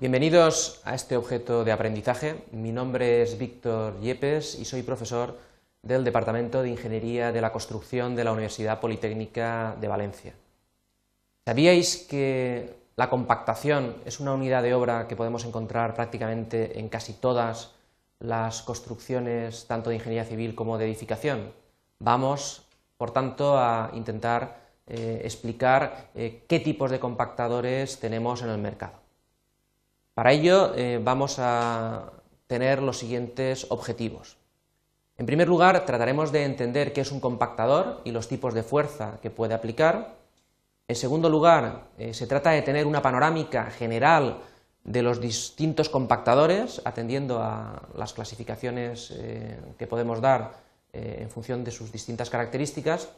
Bienvenidos a este objeto de aprendizaje. Mi nombre es Víctor Yepes y soy profesor del Departamento de Ingeniería de la Construcción de la Universidad Politécnica de Valencia. ¿Sabíais que la compactación es una unidad de obra que podemos encontrar prácticamente en casi todas las construcciones, tanto de ingeniería civil como de edificación? Vamos, por tanto, a intentar eh, explicar eh, qué tipos de compactadores tenemos en el mercado. Para ello eh, vamos a tener los siguientes objetivos. En primer lugar, trataremos de entender qué es un compactador y los tipos de fuerza que puede aplicar. En segundo lugar, eh, se trata de tener una panorámica general de los distintos compactadores, atendiendo a las clasificaciones eh, que podemos dar en función de sus distintas características.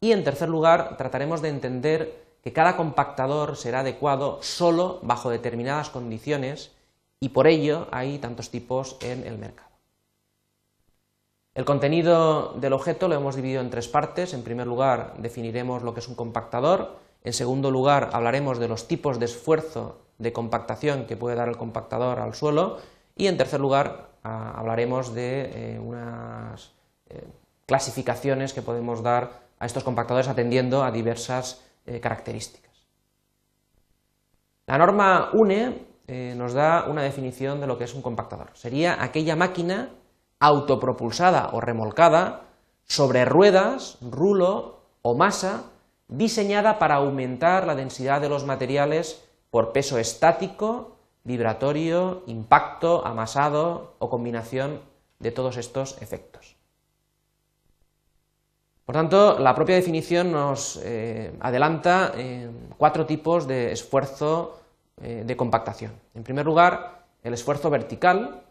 Y en tercer lugar, trataremos de entender que cada compactador será adecuado solo bajo determinadas condiciones y por ello hay tantos tipos en el mercado. El contenido del objeto lo hemos dividido en tres partes. En primer lugar, definiremos lo que es un compactador. En segundo lugar, hablaremos de los tipos de esfuerzo de compactación que puede dar el compactador al suelo. Y en tercer lugar, ah, hablaremos de eh, unas eh, clasificaciones que podemos dar a estos compactadores atendiendo a diversas eh, características. La norma UNE eh, nos da una definición de lo que es un compactador. Sería aquella máquina autopropulsada o remolcada sobre ruedas, rulo o masa diseñada para aumentar la densidad de los materiales por peso estático, vibratorio, impacto, amasado o combinación de todos estos efectos. Por tanto, la propia definición nos eh, adelanta eh, cuatro tipos de esfuerzo eh, de compactación. En primer lugar, el esfuerzo vertical.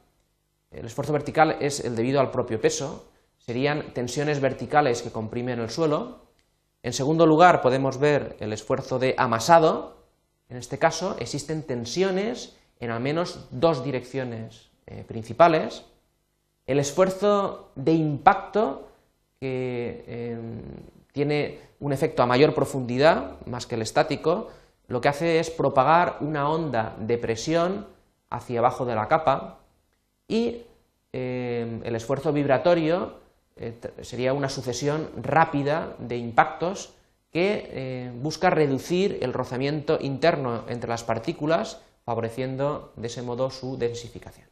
El esfuerzo vertical es el debido al propio peso. Serían tensiones verticales que comprimen el suelo. En segundo lugar, podemos ver el esfuerzo de amasado. En este caso, existen tensiones en al menos dos direcciones principales. El esfuerzo de impacto que em, tiene un efecto a mayor profundidad, más que el estático, lo que hace es propagar una onda de presión hacia abajo de la capa y em, el esfuerzo vibratorio eh, sería una sucesión rápida de impactos que eh, busca reducir el rozamiento interno entre las partículas, favoreciendo de ese modo su densificación.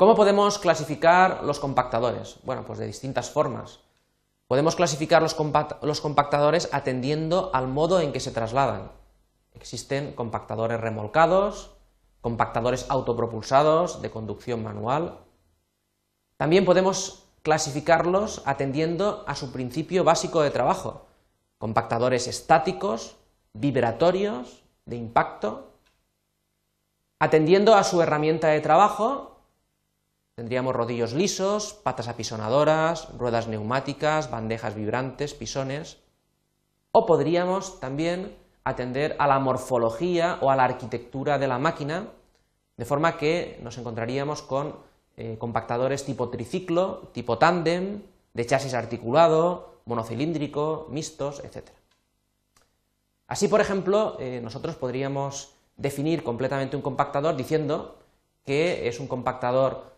¿Cómo podemos clasificar los compactadores? Bueno, pues de distintas formas. Podemos clasificar los, compactadores atendiendo al modo en que se trasladan. Existen compactadores remolcados, compactadores autopropulsados de conducción manual. También podemos clasificarlos atendiendo a su principio básico de trabajo. Compactadores estáticos, vibratorios, de impacto. Atendiendo a su herramienta de trabajo, Tendríamos rodillos lisos, patas apisonadoras, ruedas neumáticas, bandejas vibrantes, pisones. O podríamos también atender a la morfología o a la arquitectura de la máquina, de forma que nos encontraríamos con eh, compactadores tipo triciclo, tipo tándem, de chasis articulado, monocilíndrico, mixtos, etc. Así, por ejemplo, eh, nosotros podríamos definir completamente un compactador diciendo que es un compactador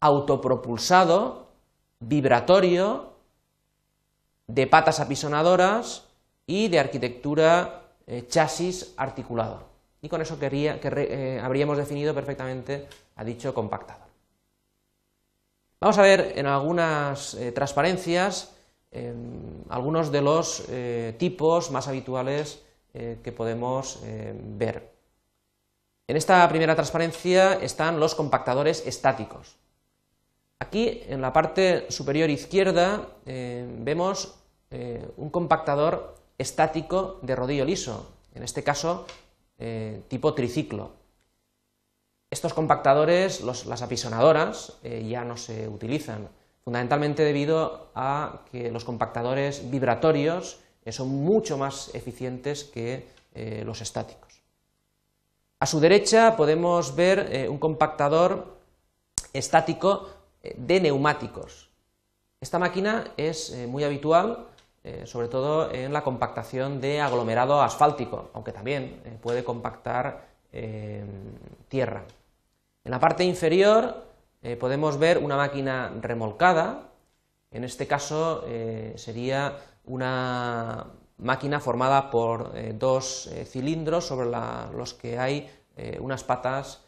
autopropulsado, vibratorio, de patas apisonadoras y de arquitectura eh, chasis articulado. Y con eso quería, que eh, habríamos definido perfectamente a dicho compactador. Vamos a ver en algunas eh, transparencias em, algunos de los tipos más habituales que podemos ver. En esta primera transparencia están los compactadores estáticos. Aquí, en la parte superior izquierda, eh, vemos eh, un compactador estático de rodillo liso, en este caso eh, tipo triciclo. Estos compactadores, las apisonadoras, ya no se utilizan, fundamentalmente debido a que los compactadores vibratorios son mucho más eficientes que los estáticos. A su derecha podemos ver un compactador estático de neumáticos. Esta máquina es eh, muy habitual, eh, sobre todo en la compactación de aglomerado asfáltico, aunque también eh, puede compactar tierra. En la parte inferior podemos ver una máquina remolcada, en este caso sería una máquina formada por dos cilindros sobre los que hay unas patas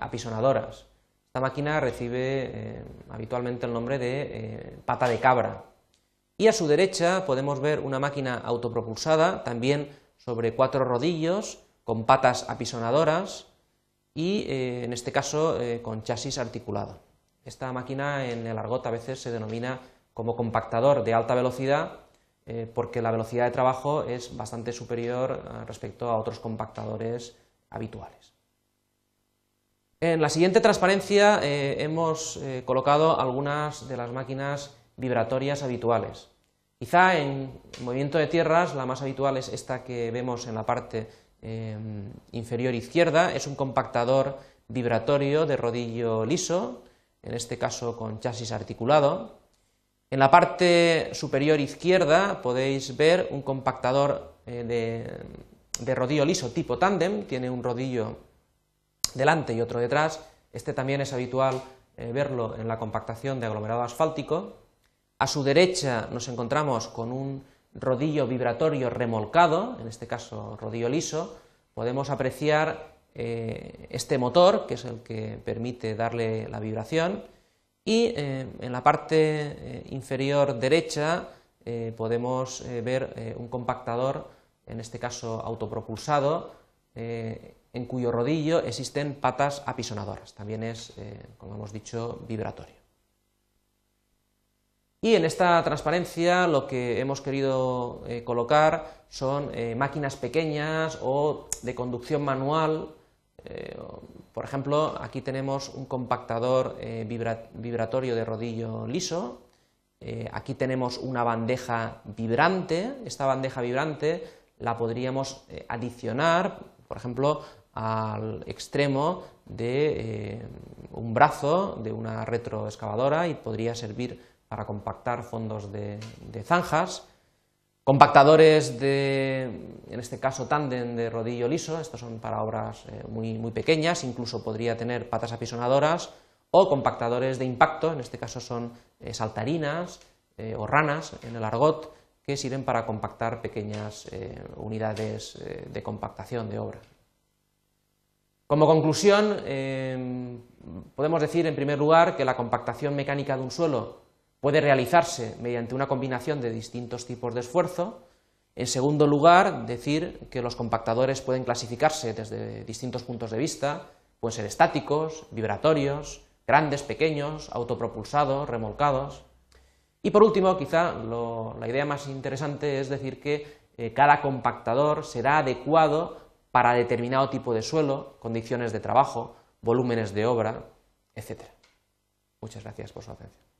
apisonadoras. Esta máquina recibe eh, habitualmente el nombre de eh, pata de cabra. Y a su derecha podemos ver una máquina autopropulsada, también sobre cuatro rodillos, con patas apisonadoras y, eh, en este caso, con chasis articulado. Esta máquina en el argot a veces se denomina como compactador de alta velocidad porque la velocidad de trabajo es bastante superior respecto a otros compactadores habituales. En la siguiente transparencia eh, hemos eh, colocado algunas de las máquinas vibratorias habituales. Quizá en movimiento de tierras la más habitual es esta que vemos en la parte eh, inferior izquierda, es un compactador vibratorio de rodillo liso, en este caso con chasis articulado. En la parte superior izquierda podéis ver un compactador de, de rodillo liso tipo tándem, tiene un rodillo delante y otro detrás. Este también es habitual eh, verlo en la compactación de aglomerado asfáltico. A su derecha nos encontramos con un rodillo vibratorio remolcado, en este caso rodillo liso. Podemos apreciar eh, este motor, que es el que permite darle la vibración. Y eh, en la parte inferior derecha podemos ver un compactador, en este caso autopropulsado, en cuyo rodillo existen patas apisonadoras. También es, eh, como hemos dicho, vibratorio. Y en esta transparencia lo que hemos querido eh, colocar son eh, máquinas pequeñas o de conducción manual. por ejemplo, aquí tenemos un compactador vibratorio de rodillo liso. aquí tenemos una bandeja vibrante. Esta bandeja vibrante la podríamos adicionar, por ejemplo, al extremo de eh, un brazo de una retroexcavadora y podría servir para compactar fondos de, zanjas. Compactadores de, en este caso, tándem de rodillo liso, estos son para obras eh, muy, pequeñas, incluso podría tener patas apisonadoras, o compactadores de impacto, en este caso son eh, saltarinas o ranas en el argot, que sirven para compactar pequeñas unidades de compactación de obra. Como conclusión, em, podemos decir, en primer lugar, que la compactación mecánica de un suelo puede realizarse mediante una combinación de distintos tipos de esfuerzo. En segundo lugar, decir que los compactadores pueden clasificarse desde distintos puntos de vista, pueden ser estáticos, vibratorios, grandes, pequeños, autopropulsados, remolcados. Y por último, quizá la idea más interesante es decir que eh, cada compactador será adecuado para determinado tipo de suelo, condiciones de trabajo, volúmenes de obra, etc. Muchas gracias por su atención.